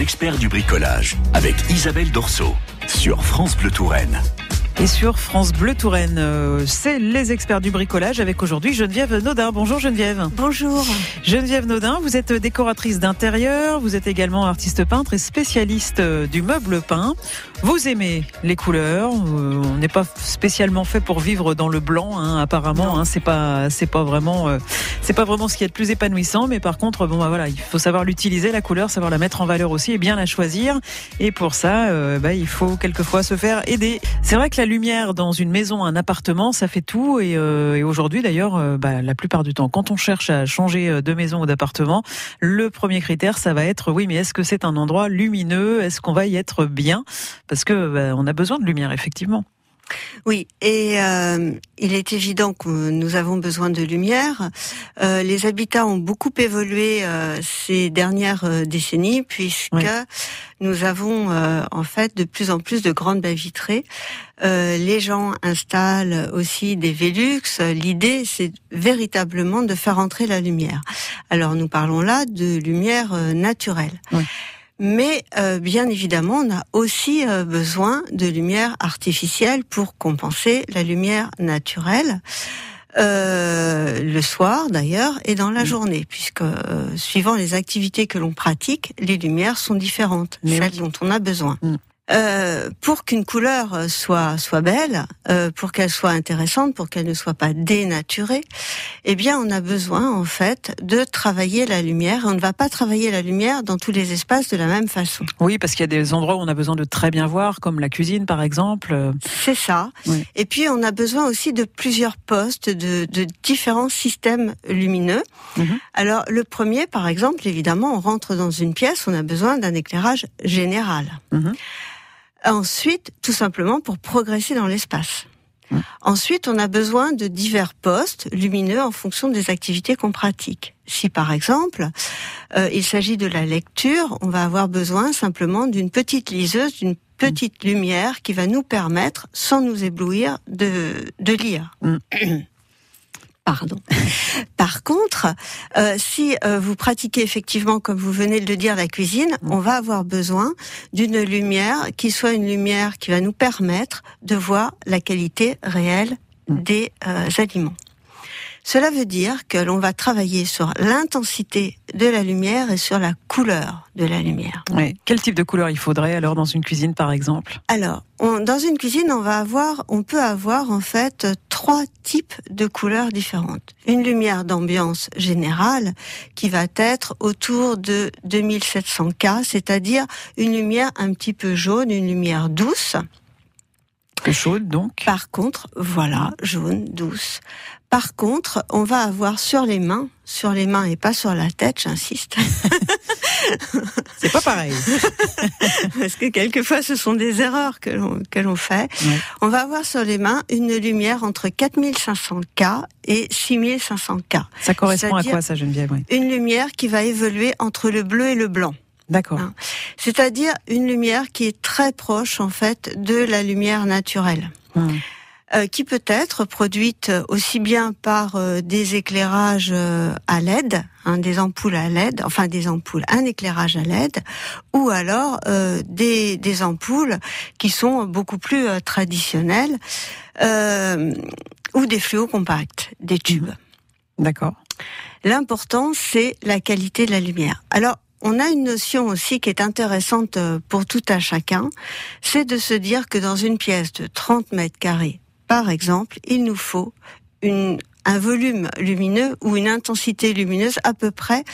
Experts du bricolage avec Isabelle Dorso sur France Bleu Touraine. Et sur France Bleu Touraine, euh, c'est les experts du bricolage avec aujourd'hui Geneviève Naudin. Bonjour Geneviève. Bonjour. Geneviève Naudin, vous êtes décoratrice d'intérieur, vous êtes également artiste peintre et spécialiste euh, du meuble peint. Vous aimez les couleurs, euh, on n'est pas spécialement fait pour vivre dans le blanc, hein, apparemment. Hein, c'est pas, c'est pas vraiment, c'est pas vraiment ce qui est le plus épanouissant. Mais par contre, bon, bah, voilà, il faut savoir l'utiliser la couleur, savoir la mettre en valeur aussi et bien la choisir. Et pour ça, bah, il faut quelquefois se faire aider. C'est vrai que la lumière dans une maison, un appartement, ça fait tout. Et, euh, aujourd'hui, d'ailleurs, euh, bah, la plupart du temps, quand on cherche à changer euh, de maison ou d'appartement, le premier critère, ça va être oui, mais est-ce que c'est un endroit lumineux? Est-ce qu'on va y être bien? Parce que bah, on a besoin de lumière, effectivement. Oui, et euh, il est évident que nous avons besoin de lumière. Euh, les habitats ont beaucoup évolué euh, ces dernières décennies puisque nous avons en fait de plus en plus de grandes baies vitrées. les gens installent aussi des Velux. L'idée, c'est véritablement de faire entrer la lumière. Alors nous parlons là de lumière naturelle. Mais euh, bien évidemment, on a aussi euh, besoin de lumière artificielle pour compenser la lumière naturelle. Euh, le soir d'ailleurs et dans la journée, puisque suivant les activités que l'on pratique, les lumières sont différentes, celles dont on a besoin. Mm. Euh, pour qu'une couleur soit soit belle, euh, pour qu'elle soit intéressante, pour qu'elle ne soit pas dénaturée, eh bien, on a besoin en fait de travailler la lumière. On ne va pas travailler la lumière dans tous les espaces de la même façon. Oui, parce qu'il y a des endroits où on a besoin de très bien voir, comme la cuisine par exemple. C'est ça. Et puis, on a besoin aussi de plusieurs postes, de, de différents systèmes lumineux. Mhm. Alors, le premier, par exemple, évidemment, on rentre dans une pièce, on a besoin d'un éclairage général. Mhm. Ensuite, tout simplement pour progresser dans l'espace. Ensuite, on a besoin de divers postes lumineux en fonction des activités qu'on pratique. Si par exemple, euh, il s'agit de la lecture, on va avoir besoin simplement d'une petite liseuse, d'une petite lumière qui va nous permettre, sans nous éblouir, de, de lire. Mm. Pardon. Par contre, euh, si euh, vous pratiquez effectivement, comme vous venez de le dire, la cuisine, on va avoir besoin d'une lumière qui soit une lumière qui va nous permettre de voir la qualité réelle des euh, aliments. Cela veut dire que l'on va travailler sur l'intensité de la lumière et sur la couleur de la lumière. Oui. Quel type de couleur il faudrait alors dans une cuisine par exemple? Alors, dans une cuisine, on va avoir, on peut avoir en fait trois types de couleurs différentes. Une lumière d'ambiance générale qui va être autour de 2700 K, c'est-à-dire une lumière un petit peu jaune, une lumière douce. Chaude donc? Par contre, voilà, jaune, douce. Par contre, on va avoir sur les mains, sur les mains et pas sur la tête, j'insiste. C'est pas pareil. Parce que quelquefois, ce sont des erreurs que l'on, que l'on fait. On va avoir sur les mains une lumière entre 4500K et 6500K. Ça correspond à quoi ça, Geneviève Une lumière qui va évoluer entre le bleu et le blanc. D'accord. Hein. C'est-à-dire une lumière qui est très proche, en fait, de la lumière naturelle. Hum. Euh, qui peut être produite aussi bien par euh, des éclairages euh, à LED, hein, des ampoules à LED, enfin des ampoules, un éclairage à LED, ou alors des, des ampoules qui sont beaucoup plus traditionnelles, ou des fluos compacts, des tubes. D'accord. L'important, c'est la qualité de la lumière. Alors, on a une notion aussi qui est intéressante pour tout à chacun, c'est de se dire que dans une pièce de 30 mètres carrés, par exemple, il nous faut un volume lumineux ou une intensité lumineuse à peu près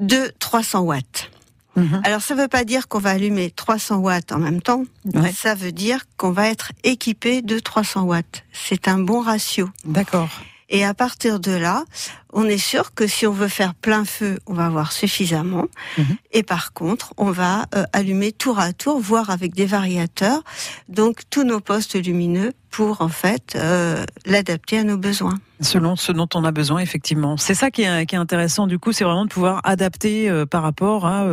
de 300 watts. Mhm. Alors ça ne veut pas dire qu'on va allumer 300 watts en même temps. Ça veut dire qu'on va être équipé de 300 watts. C'est un bon ratio. D'accord. Et à partir de là, on est sûr que si on veut faire plein feu, on va avoir suffisamment. Mhm. Et par contre, on va euh, allumer tour à tour, voire avec des variateurs, donc tous nos postes lumineux pour en fait euh, l'adapter à nos besoins. Selon ce dont on a besoin, effectivement. C'est ça qui est, qui est, intéressant, du coup, c'est vraiment de pouvoir adapter euh, par rapport à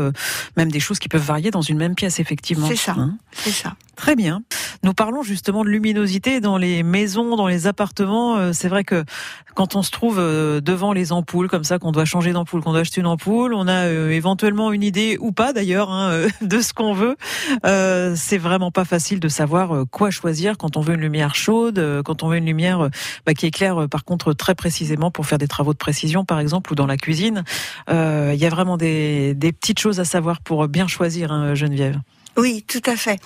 même des choses qui peuvent varier dans une même pièce, effectivement. C'est ça. Hein c'est ça. Très bien. Nous parlons justement de luminosité dans les maisons, dans les appartements. Euh, c'est vrai que quand on se trouve euh, devant les ampoules, comme ça, qu'on doit changer d'ampoule, qu'on doit acheter une ampoule, on a euh, éventuellement une idée ou pas d'ailleurs hein, de ce qu'on veut. c'est vraiment pas facile de savoir quoi choisir quand on veut une lumière chaude, quand on veut une lumière bah, qui éclaire par contre très précisément pour faire des travaux de précision par exemple ou dans la cuisine. Il y a vraiment des, petites choses à savoir pour bien choisir, hein, Geneviève. Oui, tout à fait.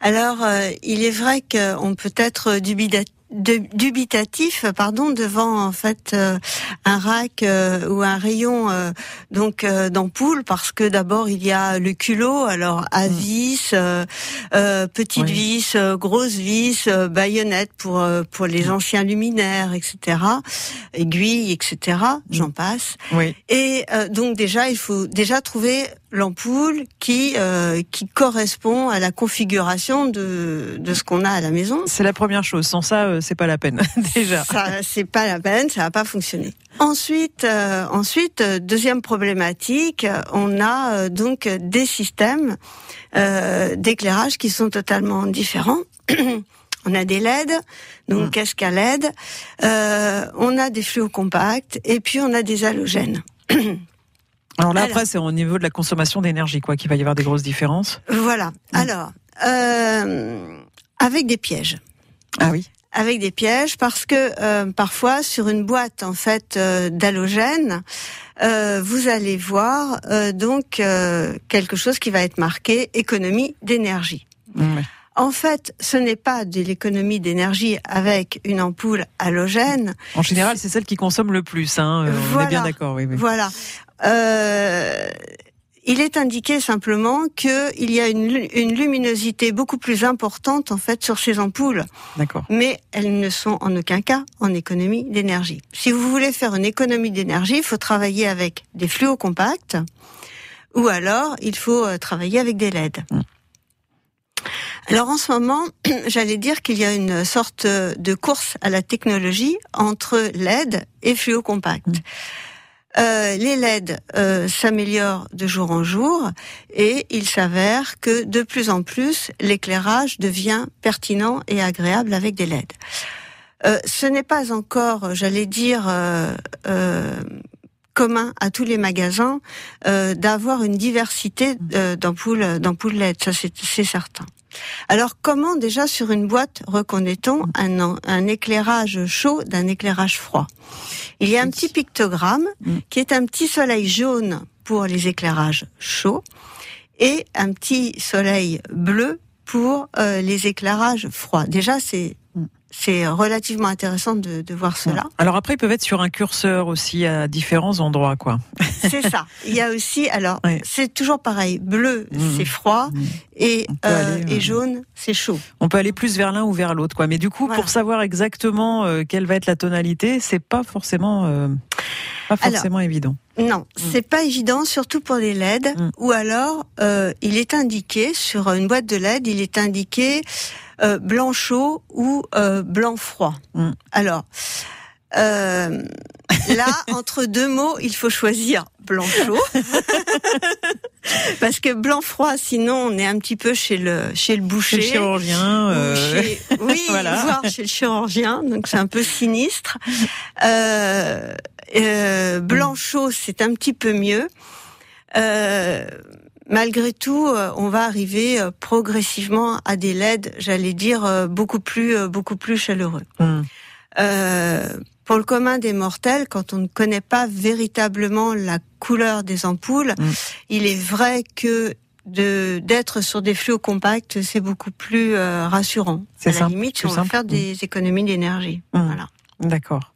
Alors, euh, il est vrai qu'on peut être dubitatif pardon devant en fait euh, un rack euh, ou un rayon donc d'ampoule parce que d'abord il y a le culot alors à mm. vis petite vis grosse vis baïonnette pour pour les mm. anciens luminaires etc aiguille etc j'en passe oui. et donc déjà il faut déjà trouver l'ampoule qui euh, qui correspond à la configuration de de ce qu'on a à la maison. C'est la première chose. Sans ça, euh, c'est pas la peine déjà. Ça, c'est pas la peine. Ça va pas fonctionner. Ensuite, euh, ensuite, deuxième problématique, on a donc des systèmes d'éclairage qui sont totalement différents. On a des LED, donc mmh. qu'est-ce qu'un LED? On a des fluos compacts et puis on a des halogènes. Alors là, après, c'est au niveau de la consommation d'énergie, quoi, qu'il va y avoir des grosses différences. Voilà. Mm. Alors, euh, avec des pièges. Ah oui. Avec des pièges, parce que euh, parfois, sur une boîte en fait euh, d'halogène, euh, vous allez voir euh, donc euh, quelque chose qui va être marqué économie d'énergie. En fait, ce n'est pas de l'économie d'énergie avec une ampoule halogène. En général, c'est celle qui consomme le plus. Hein. On est bien d'accord. Oui, oui. Voilà. Euh, il est indiqué simplement qu'il y a une, luminosité beaucoup plus importante en fait sur ces ampoules. D'accord. Mais elles ne sont en aucun cas en économie d'énergie. Si vous voulez faire une économie d'énergie, il faut travailler avec des fluos compacts ou alors il faut euh, travailler avec des LED. Mmh. Alors en ce moment, j'allais dire qu'il y a une sorte de course à la technologie entre LED et fluo compact. Mmh. Euh, les LED euh, s'améliorent de jour en jour et il s'avère que de plus en plus l'éclairage devient pertinent et agréable avec des LED. Euh, ce n'est pas encore, j'allais dire, commun à tous les magasins d'avoir une diversité d'ampoules d'ampoules LED, ça c'est certain. Alors comment déjà sur une boîte reconnaît-on un, un éclairage chaud d'un éclairage froid? Il y a un petit pictogramme mm. qui est un petit soleil jaune pour les éclairages chauds et un petit soleil bleu pour euh, les éclairages froids. Déjà, c'est c'est relativement intéressant de, de, voir cela. Alors après, ils peuvent être sur un curseur aussi à différents endroits, quoi. c'est ça. Il y a aussi, alors, c'est toujours pareil. Bleu, mmh. c'est froid, mmh. et, euh, et jaune, c'est chaud. On peut aller plus vers l'un ou vers l'autre, quoi. Mais du coup, pour savoir exactement euh, quelle va être la tonalité, c'est pas forcément, euh, pas forcément évident. Non, mmh. c'est pas évident, surtout pour les LED. Ou alors, euh, il est indiqué sur une boîte de LED, il est indiqué euh, blanc chaud ou euh, blanc froid. Mm. Alors, euh, là, entre deux mots, il faut choisir blanc chaud. Parce que blanc froid, sinon on est un petit peu chez le chez le boucher, chez le chirurgien, euh... oui, voilà. voire chez le chirurgien, donc c'est un peu sinistre. Euh, euh, blanc chaud, c'est un petit peu mieux. Euh, malgré tout, euh, on va arriver euh, progressivement à des LED, j'allais dire, euh, beaucoup plus, beaucoup plus chaleureux. Hmm. pour le commun des mortels, quand on ne connaît pas véritablement la couleur des ampoules, hmm. il est vrai que de d'être sur des fluos compacts, c'est beaucoup plus rassurant. C'est à la limite, on va faire des hmm. économies d'énergie. Voilà. D'accord.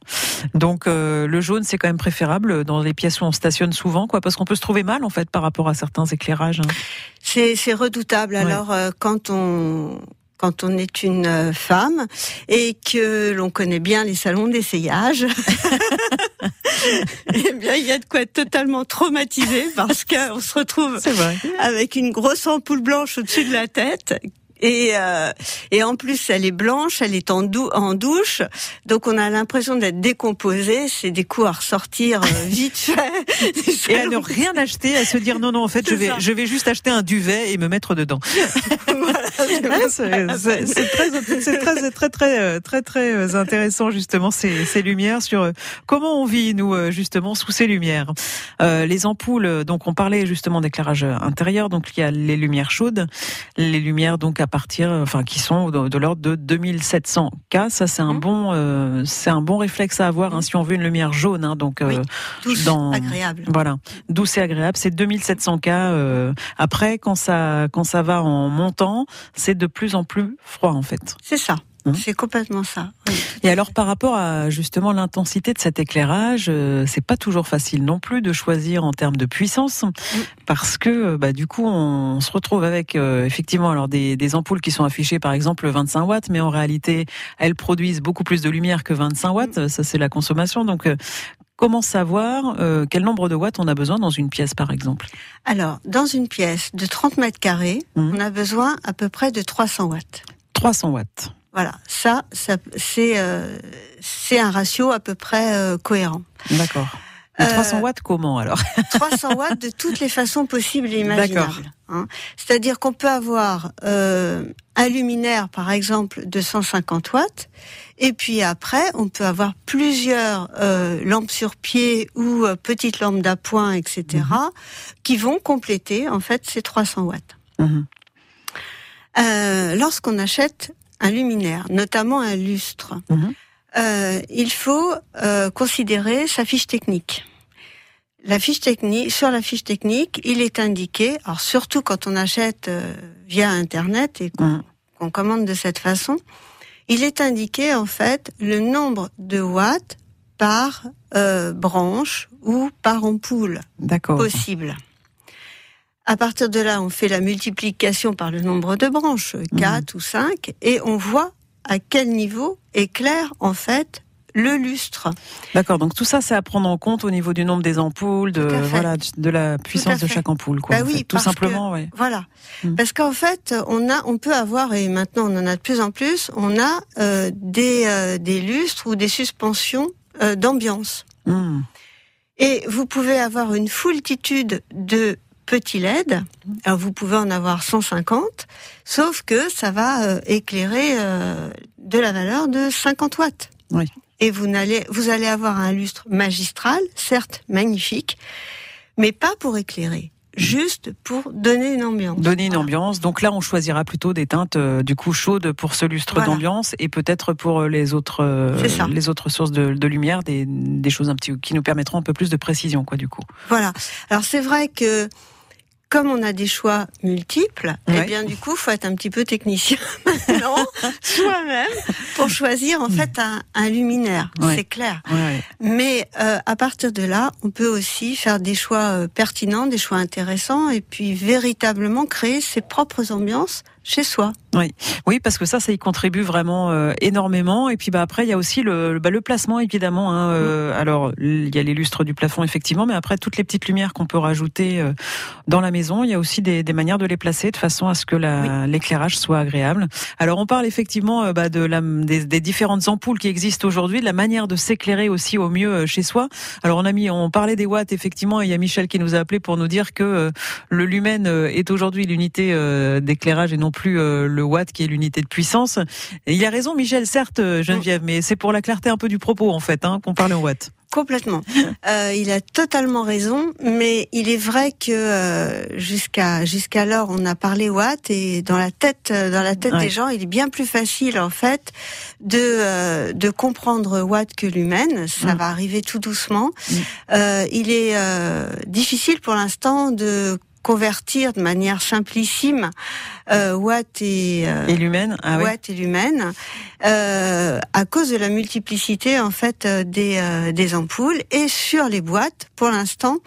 Donc euh, le jaune c'est quand même préférable dans les pièces où on stationne souvent, quoi, parce qu'on peut se trouver mal en fait par rapport à certains éclairages. Hein. C'est redoutable. Alors euh, quand on quand on est une euh, femme et que l'on connaît bien les salons d'essayage, eh bien, il y a de quoi être totalement traumatisé parce qu'on se retrouve avec une grosse ampoule blanche au-dessus de la tête et, euh, et en plus, elle est blanche, elle est en, en douche, donc on a l'impression d'être décomposé. C'est des coups à ressortir euh, vite fait. et à ne rien acheter, à se dire non non, en fait, je vais je vais juste acheter un duvet et me mettre dedans. c'est très, très, très, très, très intéressant justement ces, ces lumières sur comment on vit nous justement sous ces lumières. Euh, les ampoules, donc on parlait justement d'éclairage intérieur, donc il y a les lumières chaudes, les lumières donc à partir, enfin qui sont de, l'ordre de 2700 K. Ça c'est un mmh. bon, euh, c'est un bon réflexe à avoir hein, mmh. si on veut une lumière jaune, hein, donc euh, douce, dans, agréable. Voilà, douce et agréable. C'est 2700 K. après, quand ça, quand ça va en montant, c'est de plus en plus froid en fait. C'est ça. Hein c'est complètement ça. Et alors par rapport à justement l'intensité de cet éclairage, euh, c'est pas toujours facile non plus de choisir en termes de puissance, parce que bah, du coup on se retrouve avec euh, effectivement alors des, des, ampoules qui sont affichées par exemple 25 watts, mais en réalité elles produisent beaucoup plus de lumière que 25 watts. Ça c'est la consommation. Donc euh, Comment savoir quel nombre de watts on a besoin dans une pièce, par exemple? Alors, dans une pièce de 30 mètres carrés, mmh. on a besoin à peu près de 300 watts. 300 watts. Voilà, ça, ça c'est euh, c'est un ratio à peu près euh, cohérent. D'accord. 300 euh, watts comment alors? 300 watts de toutes les façons possibles et imaginables. Hein. C'est-à-dire qu'on peut avoir un luminaire par exemple de 150 watts et puis après on peut avoir plusieurs lampes sur pied ou petites lampes d'appoint etc. Mhm. qui vont compléter en fait ces 300 watts. Mhm. Lorsqu'on achète un luminaire, notamment un lustre, mhm. euh, il faut euh, considérer sa fiche technique. La fiche technique, sur la fiche technique, il est indiqué, alors surtout quand on achète euh, via Internet et mhm. qu'on commande de cette façon, il est indiqué en fait le nombre de watts par branche ou par ampoule possible. À partir de là, on fait la multiplication par le nombre de branches, 4 mhm. ou 5, et on voit à quel niveau éclaire en fait le lustre. D'accord, donc tout ça, c'est à prendre en compte au niveau du nombre des ampoules, de voilà, de la puissance de chaque ampoule, quoi. Bah oui, tout simplement. Voilà, mhm. parce qu'en fait, on a, on peut avoir, et maintenant on en a de plus en plus, on a euh, des euh, des lustres ou des suspensions euh, d'ambiance. Mhm. Et vous pouvez avoir une foultitude de petit LED. Alors vous pouvez en avoir 150, sauf que ça va éclairer de la valeur de 50 watts. Oui. Et vous allez, vous allez avoir un lustre magistral, certes magnifique, mais pas pour éclairer juste pour donner une ambiance. Donner une ambiance. Donc là, on choisira plutôt des teintes euh, du coup chaudes pour ce lustre d'ambiance et peut-être pour les autres les autres sources de, de lumière des, des, choses un petit qui nous permettront un peu plus de précision quoi du coup. Voilà. Alors c'est vrai que comme on a des choix multiples, eh bien du coup, faut être un petit peu technicien maintenant, soi-même, pour choisir en fait un, luminaire. C'est clair. Mais euh, à partir de là, on peut aussi faire des choix euh, pertinents, des choix intéressants, et puis véritablement créer ses propres ambiances chez soi. Oui, oui, parce que ça, ça y contribue vraiment euh, énormément. Et puis, bah après, il y a aussi le, bah, le placement, évidemment. Hein, euh, mm. Alors, il y a les lustres du plafond, effectivement, mais après, toutes les petites lumières qu'on peut rajouter euh, dans la maison, il y a aussi des, des, manières de les placer de façon à ce que l'éclairage soit agréable. Alors, on parle effectivement bah, de la, des, des, différentes ampoules qui existent aujourd'hui, de la manière de s'éclairer aussi au mieux chez soi. Alors, on a mis, on parlait des watts, effectivement, et il y a Michel qui nous a appelé pour nous dire que le lumen est aujourd'hui l'unité d'éclairage et non plus le watt qui est l'unité de puissance. Et il a raison, Michel, certes, Geneviève, mais c'est pour la clarté un peu du propos, en fait, hein, qu'on parle en watt. Complètement. Euh, il a totalement raison, mais il est vrai que euh, jusqu'à jusqu'alors on a parlé watt et dans la tête dans la tête des gens, il est bien plus facile en fait de euh, de comprendre watt que l'humaine. Ça mm. va arriver tout doucement. Mm. Euh, il est difficile pour l'instant de convertir de manière simplissime euh, Watt et, euh, et l'humaine, ah Watt et euh, à cause de la multiplicité en fait euh, des, euh, des ampoules et sur les boîtes pour l'instant.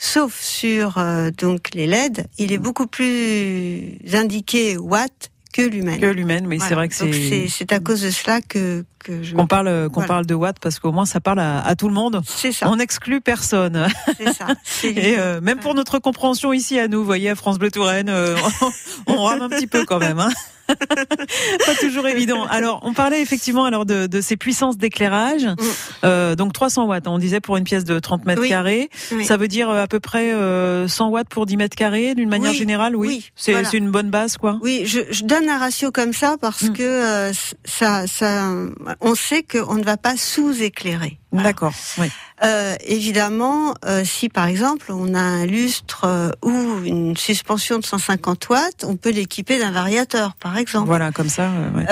Sauf sur donc les LED, il est beaucoup plus indiqué Watt que l'humaine. Que l'humaine, mais c'est vrai que c'est. C'est à cause de cela que que je. Qu'on parle qu'on parle de Watt parce qu'au moins ça parle à, à tout le monde. C'est ça. On n'exclut personne. C'est ça. Et euh, même pour notre compréhension ici à nous, vous voyez, à France Bleu Touraine, euh, on, rame un petit peu quand même. Hein. pas toujours évident. Alors, on parlait effectivement alors de, de ces puissances d'éclairage. Mm. Euh, donc 300 watts, hein, on disait pour une pièce de 30 mètres carrés. Ça veut dire euh, à peu près 100 euh, watts pour 10 mètres carrés, d'une manière générale, oui. c'est une bonne base, quoi. Oui, je, je, donne un ratio comme ça parce mm. que ça, ça, on sait qu'on ne va pas sous-éclairer. D'accord. Oui. Euh, évidemment, euh, si par exemple on a un lustre euh, ou une suspension de 150 watts, on peut l'équiper d'un variateur, par exemple. Voilà, comme ça. Ouais.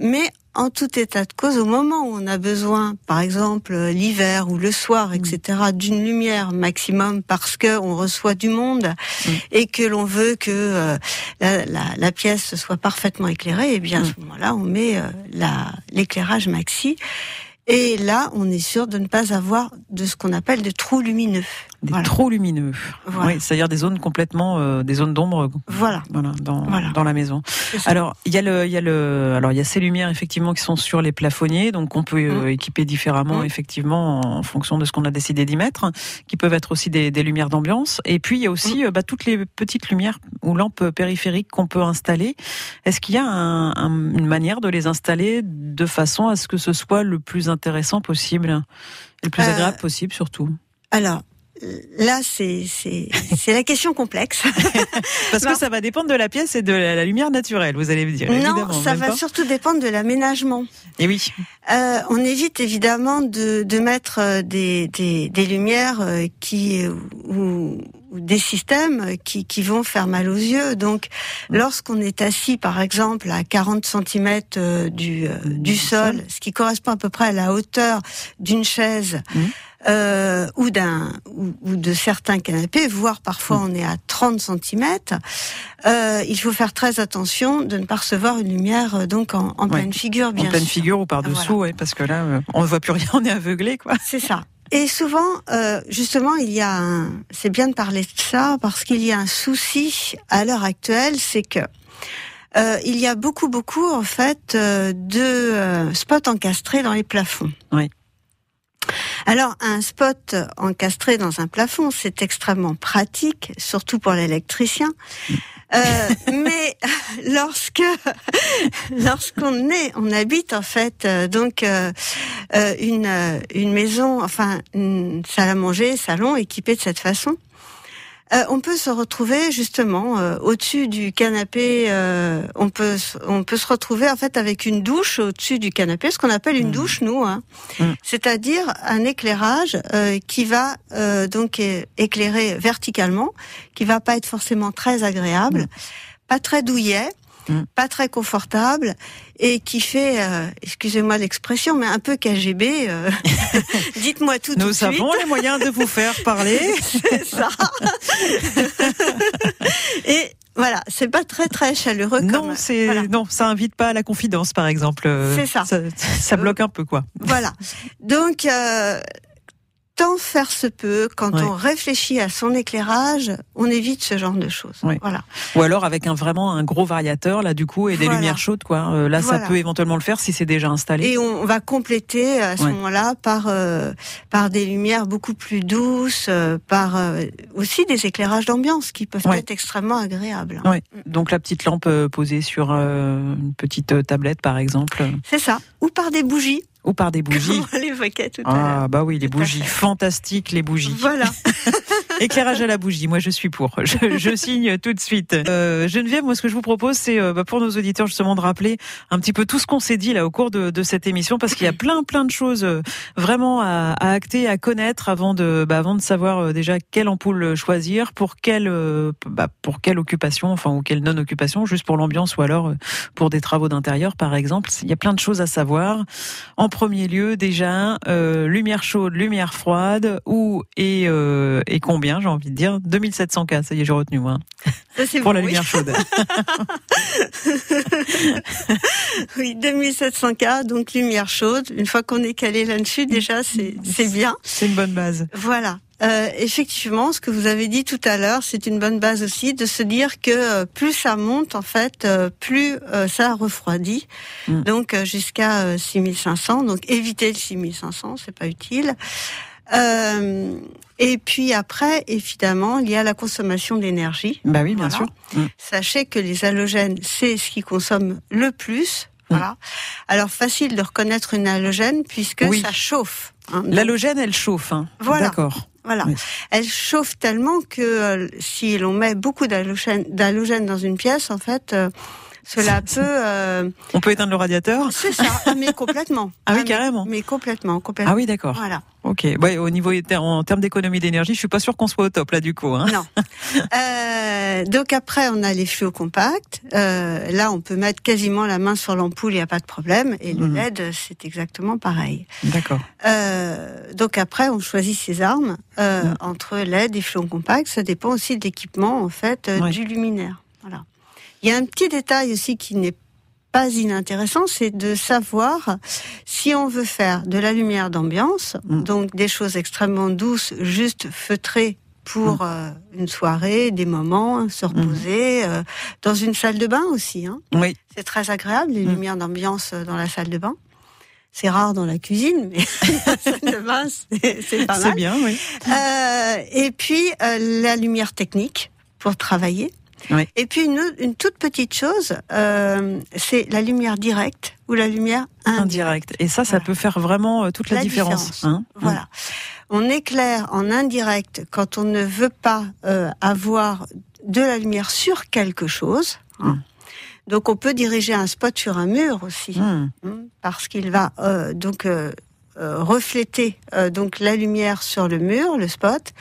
mais en tout état de cause, au moment où on a besoin, par exemple l'hiver ou le soir, mm. etc., d'une lumière maximum parce que on reçoit du monde mm. et que l'on veut que la, la, la, pièce soit parfaitement éclairée, et eh bien à mm. ce moment-là, on met l'éclairage maxi. Et là, on est sûr de ne pas avoir de ce qu'on appelle des trous lumineux des trous lumineux. Oui, c'est-à-dire des zones complètement, euh, des zones d'ombre. Voilà. Voilà, dans, dans la maison. Alors, il y a le, il y a le, alors il y a ces lumières effectivement qui sont sur les plafonniers, donc on peut euh, mmh. équiper différemment mmh. effectivement en fonction de ce qu'on a décidé d'y mettre, qui peuvent être aussi des, des lumières d'ambiance. Et puis il y a aussi mmh. euh, bah, toutes les petites lumières ou lampes périphériques qu'on peut installer. Est-ce qu'il y a un, une manière de les installer de façon à ce que ce soit le plus intéressant possible, le plus agréable possible surtout? alors, là, c'est c'est la question complexe. Parce que ça va dépendre de la pièce et de la, lumière naturelle, vous allez me dire. Non, ça va surtout dépendre de l'aménagement. Et oui. Euh, on évite évidemment de, de mettre euh, des, des, des lumières euh, qui ou, ou, des systèmes qui, qui vont faire mal aux yeux. Donc, mm. lorsqu'on est assis, par exemple, à 40 cm du, du sol, ce qui correspond à peu près à la hauteur d'une chaise. Mm euh, ou d'un ou, de certains canapés, voire parfois on est à 30 cm. Euh, il faut faire très attention de ne pas recevoir une lumière euh, donc en, en pleine figure, bien En pleine figure ou par dessous, ouais, parce que là, euh, on ne voit plus rien, on est aveuglé, quoi. C'est ça. Et souvent, euh, justement, il y a un. C'est bien de parler de ça parce qu'il y a un souci à l'heure actuelle, c'est que euh, il y a beaucoup, beaucoup en fait de spots encastrés dans les plafonds. Oui. Alors, un spot encastré dans un plafond, c'est extrêmement pratique, surtout pour l'électricien. Euh, mais lorsque lorsqu'on est, on habite en fait euh, donc euh, une une maison, enfin une salle à manger, salon équipé de cette façon. Euh, on peut se retrouver justement euh, au-dessus du canapé. Euh, on peut on peut se retrouver en fait avec une douche au-dessus du canapé, ce qu'on appelle une mmh. douche nous, hein. Mmh. c'est-à-dire un éclairage qui va donc éclairer verticalement, qui va pas être forcément très agréable, mmh. pas très douillet. Mm. pas très confortable et qui fait, euh, excusez-moi l'expression, mais un peu KGB. Euh, dites-moi tout. Nous avons les moyens de vous faire parler. c'est ça. et voilà, c'est pas très très chaleureux. Non, c'est non, ça invite pas à la confidence, par exemple. C'est ça. ça. bloque un peu, quoi. Voilà. Donc euh, tant faire se peut, quand on réfléchit à son éclairage, on évite ce genre de choses. Voilà. Ou alors avec un vraiment un gros variateur là du coup et des lumières chaudes quoi. Euh, là ça peut éventuellement le faire si c'est déjà installé. Et on va compléter à ce moment-là par euh, par des lumières beaucoup plus douces, euh, par aussi des éclairages d'ambiance qui peuvent être extrêmement agréables. Mm. Donc la petite lampe posée sur une petite tablette par exemple. C'est ça. Ou par des bougies ou par des bougies. tout ah. Ah bah oui, les bougies, fantastiques les bougies. Voilà. Éclairage à la bougie, moi je suis pour. Je, je signe tout de suite. Euh, Geneviève, moi ce que je vous propose, c'est euh, bah, pour nos auditeurs justement de rappeler un petit peu tout ce qu'on s'est dit là au cours de, de cette émission, parce qu'il y a plein plein de choses euh, vraiment à, à acter, à connaître avant de, bah, avant de savoir euh, déjà quelle ampoule choisir, pour quelle, bah, pour quelle occupation, enfin ou quelle non occupation, juste pour l'ambiance ou alors pour des travaux d'intérieur par exemple. Il y a plein de choses à savoir. En premier lieu, déjà, lumière chaude, lumière froide, où et, et combien j'ai envie de dire. 2700 cas, ça y est, j'ai retenu moi. Pour la lumière chaude. oui, 2700 cas, donc lumière chaude. Une fois qu'on est calé là-dessus, déjà, c'est bien. C'est une bonne base. Voilà. Euh, effectivement, ce que vous avez dit tout à l'heure, c'est une bonne base aussi de se dire que euh, plus ça monte, en fait, euh, plus ça refroidit. Mm. Donc jusqu'à 6500. Donc éviter le 6500, c'est pas utile. Et puis après, évidemment, il y a la consommation d'énergie. Bah oui, bien Voilà. sûr. Mm. Sachez que les halogènes, c'est ce qui consomme le plus. Voilà. Alors facile de reconnaître une halogène puisque Oui. ça chauffe. hein. L'halogène, elle chauffe. Hein. Voilà. D'accord. Voilà. Oui. Elle chauffe tellement que euh, si l'on met beaucoup d'halogène dans une pièce, en fait, euh, cela peut. euh, On peut éteindre le radiateur c'est ça, ah, mais complètement. Ah oui, mais- carrément. Mais complètement, complètement. Ah oui, d'accord. Voilà. Ok. Ouais, au niveau en termes d'économie d'énergie, je suis pas sûr qu'on soit au top là du coup. Hein. Non. Euh, donc après, on a les fluos compacts. Euh, là, on peut mettre quasiment la main sur l'ampoule, il n'y a pas de problème. Et le Mhm. LED, c'est exactement pareil. D'accord. Euh, donc après, on choisit ses armes euh, Mhm. entre LED et fluos compacts. Ça dépend aussi de l'équipement, en fait, euh, Ouais. du luminaire. Voilà. Il y a un petit détail aussi qui n'est pas inintéressant, c'est de savoir si on veut faire de la lumière d'ambiance, Mm. donc des choses extrêmement douces, juste feutrées pour euh, une soirée, des moments, se reposer, euh, dans une salle de bain aussi. Hein. Oui. C'est très agréable, les Mm. lumières d'ambiance euh, dans la salle de bain. C'est rare dans la cuisine, mais la salle de bain, c'est c'est pas C'est mal. bien, oui. Euh, et puis la lumière technique pour travailler. Oui. Et puis une, toute petite chose, euh, c'est la lumière directe ou la lumière indirecte. Indirect. Et ça, ça Voilà. peut faire vraiment euh, toute la, La différence. différence. hein. Voilà. On éclaire en indirect quand on ne veut pas euh, avoir de la lumière sur quelque chose. hein. Mm. Donc on peut diriger un spot sur un mur aussi. Mm. hein, parce qu'il va euh, donc euh, refléter euh, donc la lumière sur le mur, le spot,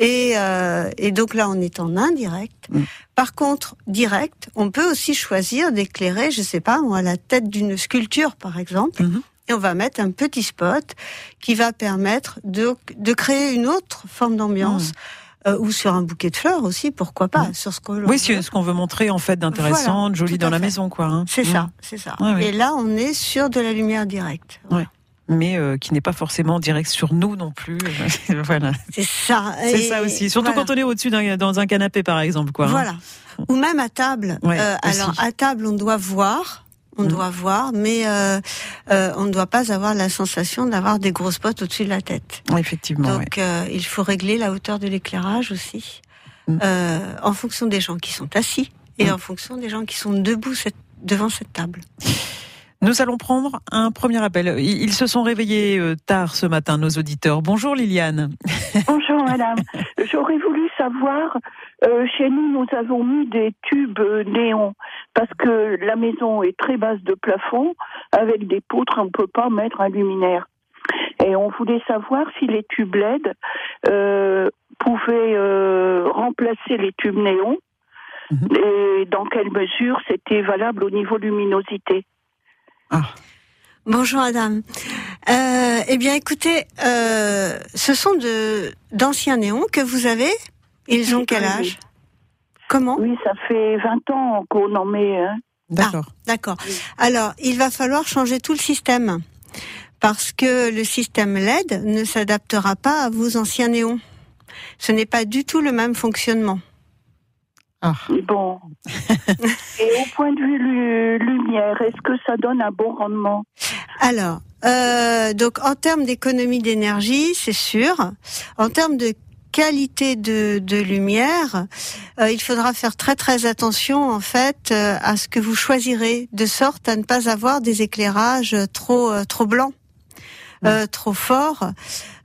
et, euh, et donc là on est en indirect. Mm. Par contre, direct, on peut aussi choisir d'éclairer, je sais pas, moi, la tête d'une sculpture par exemple, Mhm. et on va mettre un petit spot qui va permettre de, de créer une autre forme d'ambiance. euh, ou sur un bouquet de fleurs aussi, pourquoi pas, Mm. sur ce que Oui, c'est ce qu'on veut montrer en fait d'intéressant, Voilà, de joli dans la maison, quoi. hein. C'est Mm. ça, c'est ça. Ouais. Et là, on est sur de la lumière directe. Ouais. Mais euh, qui n'est pas forcément direct sur nous non plus. voilà. C'est ça. C'est ça aussi. Surtout voilà. quand on est au-dessus d'un dans un canapé, par exemple, quoi. hein. Voilà. Ou même à table. Ouais, Euh, alors à table, on doit voir, on Mhm. doit voir, mais euh, on ne doit pas avoir la sensation d'avoir des gros spots au-dessus de la tête. Effectivement. Donc il faut régler la hauteur de l'éclairage aussi, euh, en fonction des gens qui sont assis et Mhm. en fonction des gens qui sont debout cette- devant cette table. Nous allons prendre un premier appel. Ils se sont réveillés euh, tard ce matin, nos auditeurs. Bonjour Liliane. Bonjour madame. J'aurais voulu savoir, euh, chez nous nous avons mis des tubes euh, néons parce que la maison est très basse de plafond, avec des poutres on ne peut pas mettre un luminaire. Et on voulait savoir si les tubes LED euh, pouvaient euh, remplacer les tubes néons Mhm. et dans quelle mesure c'était valable au niveau luminosité. Ah, Bonjour Madame. Euh, eh bien écoutez, euh, ce sont de d'anciens néons que vous avez. Ils ont quel âge? Comment? Oui, ça fait 20 ans qu'on en met. Hein. d'accord. D'accord. Alors, il va falloir changer tout le système parce que le système LED ne s'adaptera pas à vos anciens néons. Ce n'est pas du tout le même fonctionnement. Ah. Bon. Et au point de vue lu- lumière, est-ce que ça donne un bon rendement? Alors, euh, donc en termes d'économie d'énergie, c'est sûr. En termes de qualité de, de lumière, euh, il faudra faire très très attention en fait euh, à ce que vous choisirez, de sorte à ne pas avoir des éclairages trop trop blancs, euh, trop forts,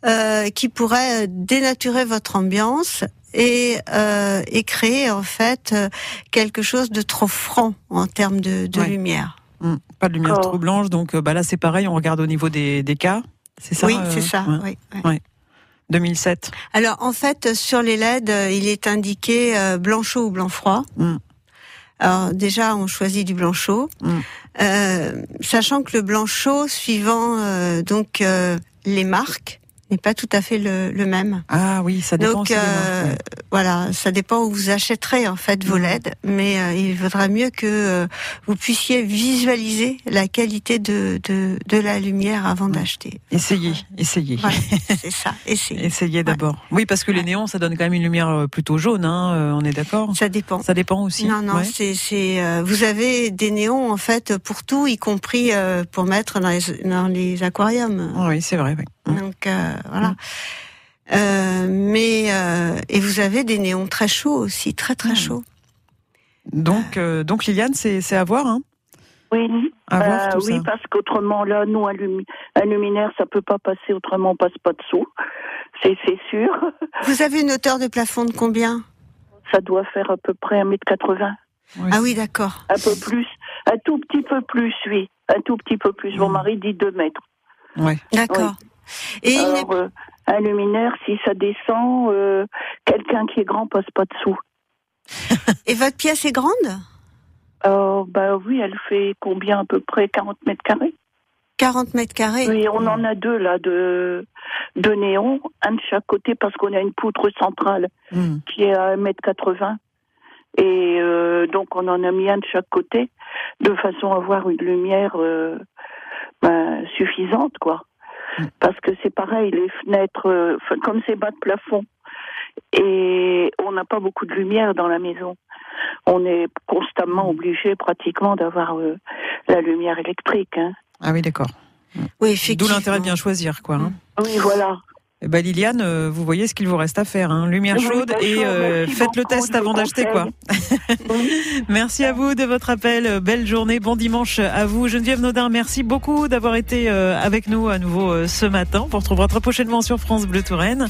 euh, qui pourraient dénaturer votre ambiance et, euh, et créer en fait euh, quelque chose de trop franc en termes de, de Ouais. lumière. Hmm. Pas de lumière trop blanche, donc euh, bah là c'est pareil, on regarde au niveau des, des cas. C'est ça oui, c'est ça. ouais. oui, oui. 2007. Alors en fait sur les LED, il est indiqué euh, blanc chaud ou blanc froid. Mm. Alors déjà on choisit du blanc chaud, Mm. Euh, sachant que le blanc chaud suivant euh, donc euh, les marques n'est pas tout à fait le, le même. Ah oui, ça dépend Donc euh, ouais. voilà, ça dépend où vous achèterez en fait vos Mm. LED, mais euh, il vaudra mieux que euh, vous puissiez visualiser la qualité de de, de la lumière avant d'acheter. Essayez, essayez. C'est ça. Essayez. Essayez d'abord. Oui, parce que les néons, ça donne quand même une lumière euh, plutôt jaune, hein, on est d'accord? Ça dépend. Ça dépend aussi. Non, non, c'est, c'est, euh, vous avez des néons en fait pour tout, y compris euh, pour mettre dans les, dans les aquariums. Oui, c'est vrai. oui. Donc euh, voilà. Euh, mais euh, et vous avez des néons très chauds aussi, très très chauds. Donc, euh, donc Liliane, c'est c'est à voir. Hein Oui, À voir Euh, tout oui, ça. parce qu'autrement, là, nous, un, lumi- un luminaire, ça peut pas passer, autrement, on passe pas dessous. C'est c'est sûr. Vous avez une hauteur de plafond de combien? Ça doit faire à peu près 1m80. Oui. Ah oui, d'accord. Un peu plus. Un tout petit peu plus, oui. Un tout petit peu plus. Mon Mm. mari dit 2 mètres. Ouais. D'accord. Et il Alors, euh, un luminaire, si ça descend, euh, quelqu'un qui est grand passe pas dessous. et votre pièce est grande? Euh, bah oui, elle fait combien à peu près 40 mètres carrés 40 mètres carrés? Oui, on en a deux là de, de néons, un de chaque côté parce qu'on a une poutre centrale Hmm. qui est à 1m80. Et euh, donc on en a mis un de chaque côté de façon à avoir une lumière euh, ben, suffisante quoi. Parce que c'est pareil, les fenêtres, euh, comme c'est bas de plafond, et on n'a pas beaucoup de lumière dans la maison. On est constamment obligé pratiquement d'avoir euh, la lumière électrique. Hein. Ah oui, d'accord. Oui, D'où l'intérêt de bien choisir, quoi. hein. Oui, voilà. Eh ben, Liliane, euh, vous voyez ce qu'il vous reste à faire. Hein. Lumière chaude et euh, faites le test avant d'acheter, quoi. Merci à vous de votre appel. Belle journée, bon dimanche à vous. Geneviève Naudin, merci beaucoup d'avoir été euh, avec nous à nouveau ce matin. On vous retrouvera très prochainement sur France Bleu Touraine.